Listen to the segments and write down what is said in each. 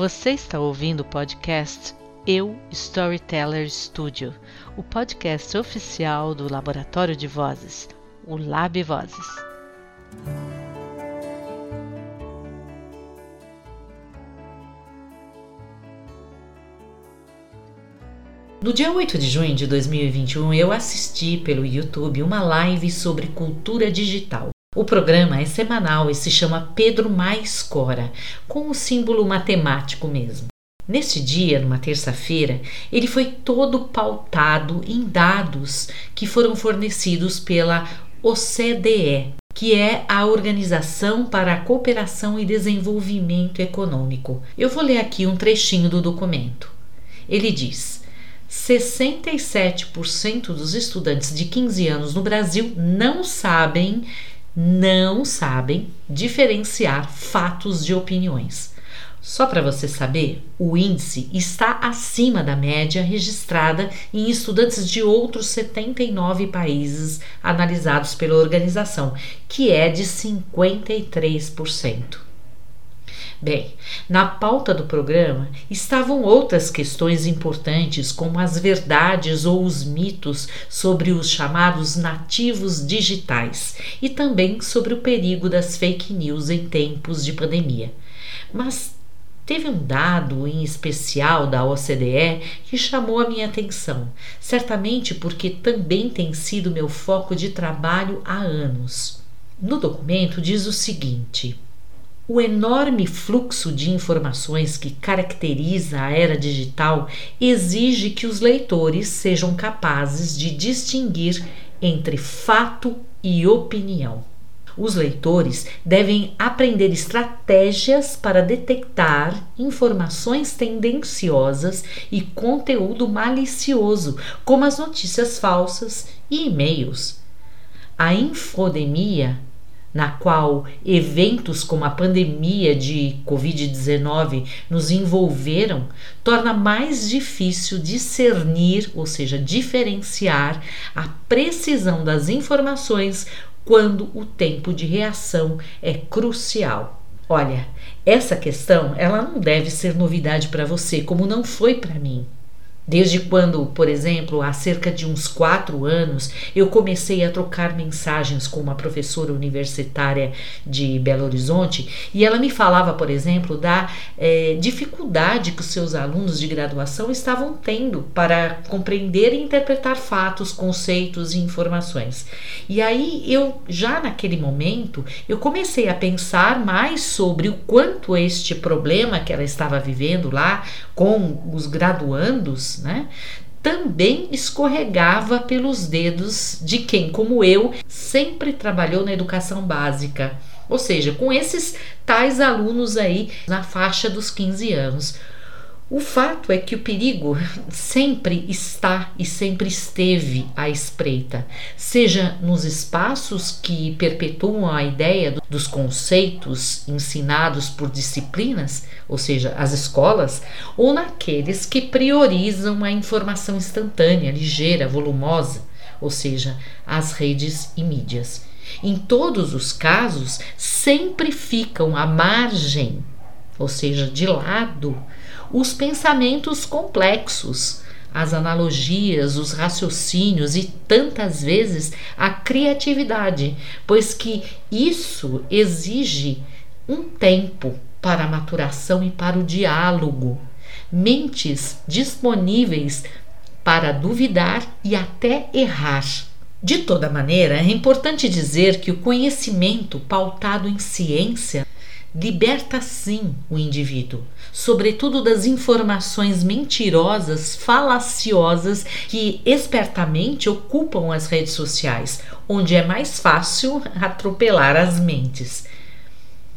Você está ouvindo o podcast Eu Storyteller Studio, o podcast oficial do Laboratório de Vozes, o Lab Vozes. No dia 8 de junho de 2021, eu assisti pelo YouTube uma live sobre cultura digital. O programa é semanal e se chama Pedro Mais Cora, com o símbolo matemático mesmo. Neste dia, numa terça-feira, ele foi todo pautado em dados que foram fornecidos pela OCDE, que é a Organização para a Cooperação e Desenvolvimento Econômico. Eu vou ler aqui um trechinho do documento. Ele diz: 67% dos estudantes de 15 anos no Brasil não sabem, não sabem diferenciar fatos de opiniões. Só para você saber, o índice está acima da média registrada em estudantes de outros 79 países analisados pela organização, que é de 53%. Bem, na pauta do programa estavam outras questões importantes, como as verdades ou os mitos sobre os chamados nativos digitais e também sobre o perigo das fake news em tempos de pandemia. Mas Teve um dado em especial da OCDE que chamou a minha atenção, certamente porque também tem sido meu foco de trabalho há anos. No documento diz o seguinte: o enorme fluxo de informações que caracteriza a era digital exige que os leitores sejam capazes de distinguir entre fato e opinião. Os leitores devem aprender estratégias para detectar informações tendenciosas e conteúdo malicioso, como as notícias falsas e e-mails. A infodemia na qual eventos como a pandemia de Covid-19 nos envolveram, torna mais difícil discernir, ou seja, diferenciar a precisão das informações quando o tempo de reação é crucial. Olha, essa questão ela não deve ser novidade para você, como não foi para mim. Desde quando, por exemplo, há cerca de uns quatro anos, eu comecei a trocar mensagens com uma professora universitária de Belo Horizonte e ela me falava, por exemplo, da é, dificuldade que os seus alunos de graduação estavam tendo para compreender e interpretar fatos, conceitos e informações. E aí eu, já naquele momento, eu comecei a pensar mais sobre o quanto este problema que ela estava vivendo lá com os graduandos né? Também escorregava pelos dedos de quem, como eu, sempre trabalhou na educação básica. Ou seja, com esses tais alunos aí na faixa dos 15 anos. O fato é que o perigo sempre está e sempre esteve à espreita, seja nos espaços que perpetuam a ideia dos conceitos ensinados por disciplinas, ou seja, as escolas, ou naqueles que priorizam a informação instantânea, ligeira, volumosa, ou seja, as redes e mídias. Em todos os casos, sempre ficam à margem, ou seja, de lado os pensamentos complexos, as analogias, os raciocínios e tantas vezes a criatividade, pois que isso exige um tempo para a maturação e para o diálogo, mentes disponíveis para duvidar e até errar. De toda maneira, é importante dizer que o conhecimento pautado em ciência liberta sim o indivíduo, sobretudo das informações mentirosas, falaciosas que espertamente ocupam as redes sociais, onde é mais fácil atropelar as mentes.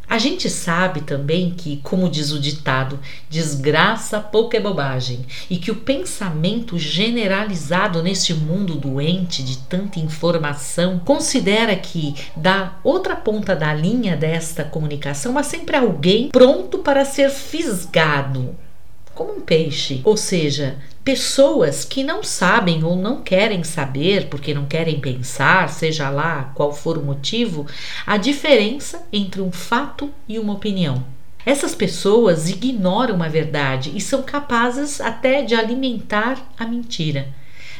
A gente sabe também que, como diz o ditado, desgraça pouca é bobagem e que o pensamento generalizado neste mundo doente de tanta informação considera que da outra ponta da linha desta comunicação há sempre alguém pronto para ser fisgado, como um peixe, ou seja, pessoas que não sabem ou não querem saber, porque não querem pensar, seja lá qual for o motivo, a diferença entre um fato e uma opinião. Essas pessoas ignoram a verdade e são capazes até de alimentar a mentira.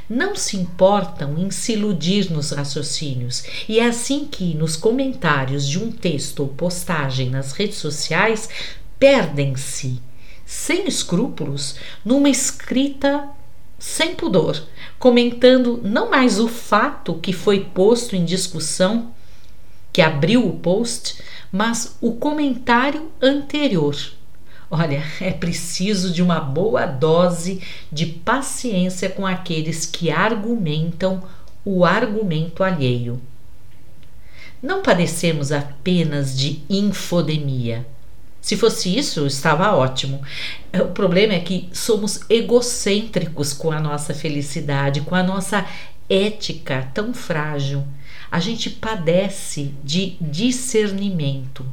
Não se importam em se iludir nos raciocínios, e é assim que, nos comentários de um texto ou postagem nas redes sociais, perdem-se, sem escrúpulos, numa escrita sem pudor, comentando não mais o fato que foi posto em discussão, que abriu o post, mas o comentário anterior. Olha, é preciso de uma boa dose de paciência com aqueles que argumentam o argumento alheio. Não padecemos apenas de infodemia. Se fosse isso, estava ótimo. O problema é que somos egocêntricos com a nossa felicidade, com a nossa ética tão frágil a gente padece de discernimento,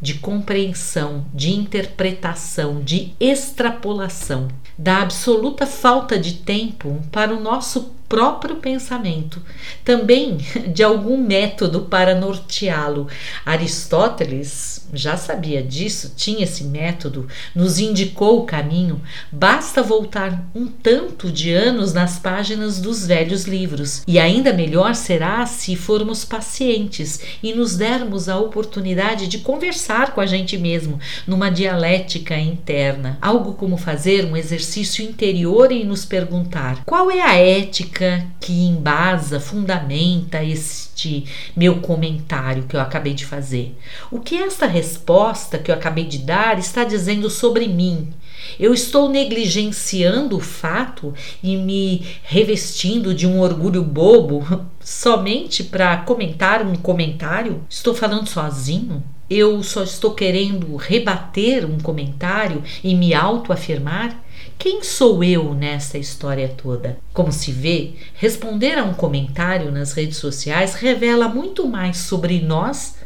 de compreensão, de interpretação, de extrapolação, da absoluta falta de tempo para o nosso próprio pensamento, também de algum método para norteá-lo. Aristóteles já sabia disso, tinha esse método, nos indicou o caminho. Basta voltar um tanto de anos nas páginas dos velhos livros. E ainda melhor será se formos pacientes e nos dermos a oportunidade de conversar com a gente mesmo, numa dialética interna. Algo como fazer um exercício interior e nos perguntar: qual é a ética? Que embasa, fundamenta este meu comentário que eu acabei de fazer? O que esta resposta que eu acabei de dar está dizendo sobre mim? Eu estou negligenciando o fato e me revestindo de um orgulho bobo somente para comentar um comentário? Estou falando sozinho? Eu só estou querendo rebater um comentário e me autoafirmar? Quem sou eu nessa história toda? Como se vê, responder a um comentário nas redes sociais revela muito mais sobre nós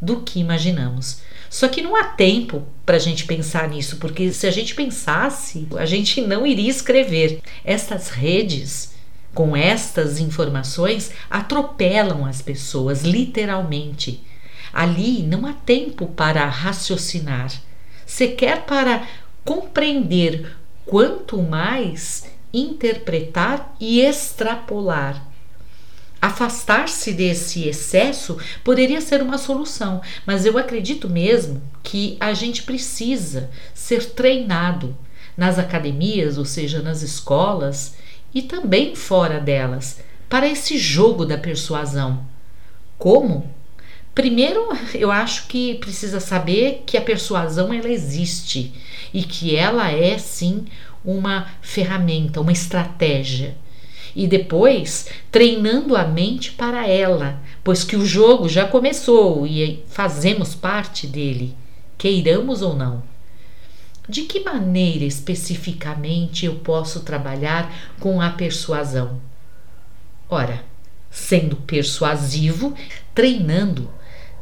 do que imaginamos. Só que não há tempo para a gente pensar nisso, porque se a gente pensasse, a gente não iria escrever. Estas redes, com estas informações, atropelam as pessoas, literalmente. Ali não há tempo para raciocinar, sequer para compreender quanto mais interpretar e extrapolar. Afastar-se desse excesso poderia ser uma solução, mas eu acredito mesmo que a gente precisa ser treinado nas academias, ou seja, nas escolas e também fora delas, para esse jogo da persuasão. Como? Primeiro, eu acho que precisa saber que a persuasão ela existe e que ela é sim uma ferramenta, uma estratégia. E depois, treinando a mente para ela, pois que o jogo já começou e fazemos parte dele, queiramos ou não. De que maneira especificamente eu posso trabalhar com a persuasão? Ora, sendo persuasivo, treinando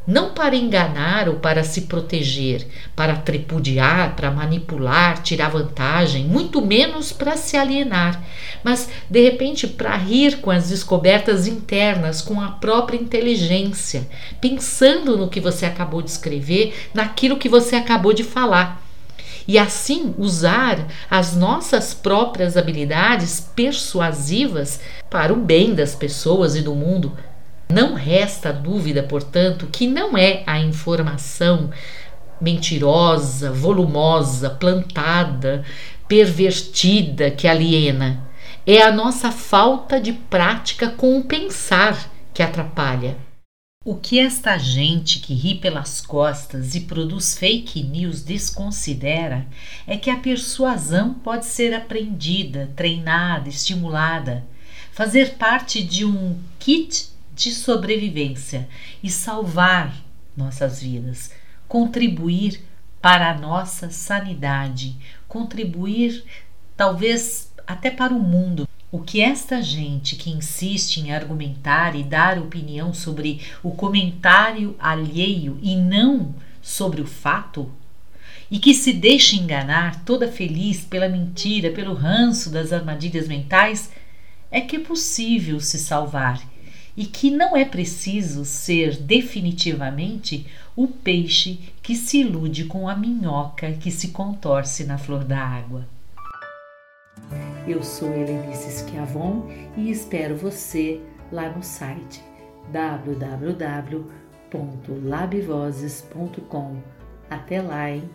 não para enganar ou para se proteger, para tripudiar, para manipular, tirar vantagem, muito menos para se alienar, mas de repente para rir com as descobertas internas, com a própria inteligência, pensando no que você acabou de escrever, naquilo que você acabou de falar. E assim usar as nossas próprias habilidades persuasivas para o bem das pessoas e do mundo, não resta dúvida, portanto, que não é a informação mentirosa, volumosa, plantada, pervertida que aliena. É a nossa falta de prática com o pensar que atrapalha. O que esta gente que ri pelas costas e produz fake news desconsidera é que a persuasão pode ser aprendida, treinada, estimulada, fazer parte de um kit de sobrevivência e salvar nossas vidas, contribuir para a nossa sanidade, contribuir talvez até para o mundo. O que esta gente que insiste em argumentar e dar opinião sobre o comentário alheio e não sobre o fato, e que se deixa enganar toda feliz pela mentira, pelo ranço das armadilhas mentais, é que é possível se salvar e que não é preciso ser definitivamente o peixe que se ilude com a minhoca que se contorce na flor da água. Eu sou Helenice Schiavon e espero você lá no site www.labvozes.com. Até lá, hein?